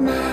my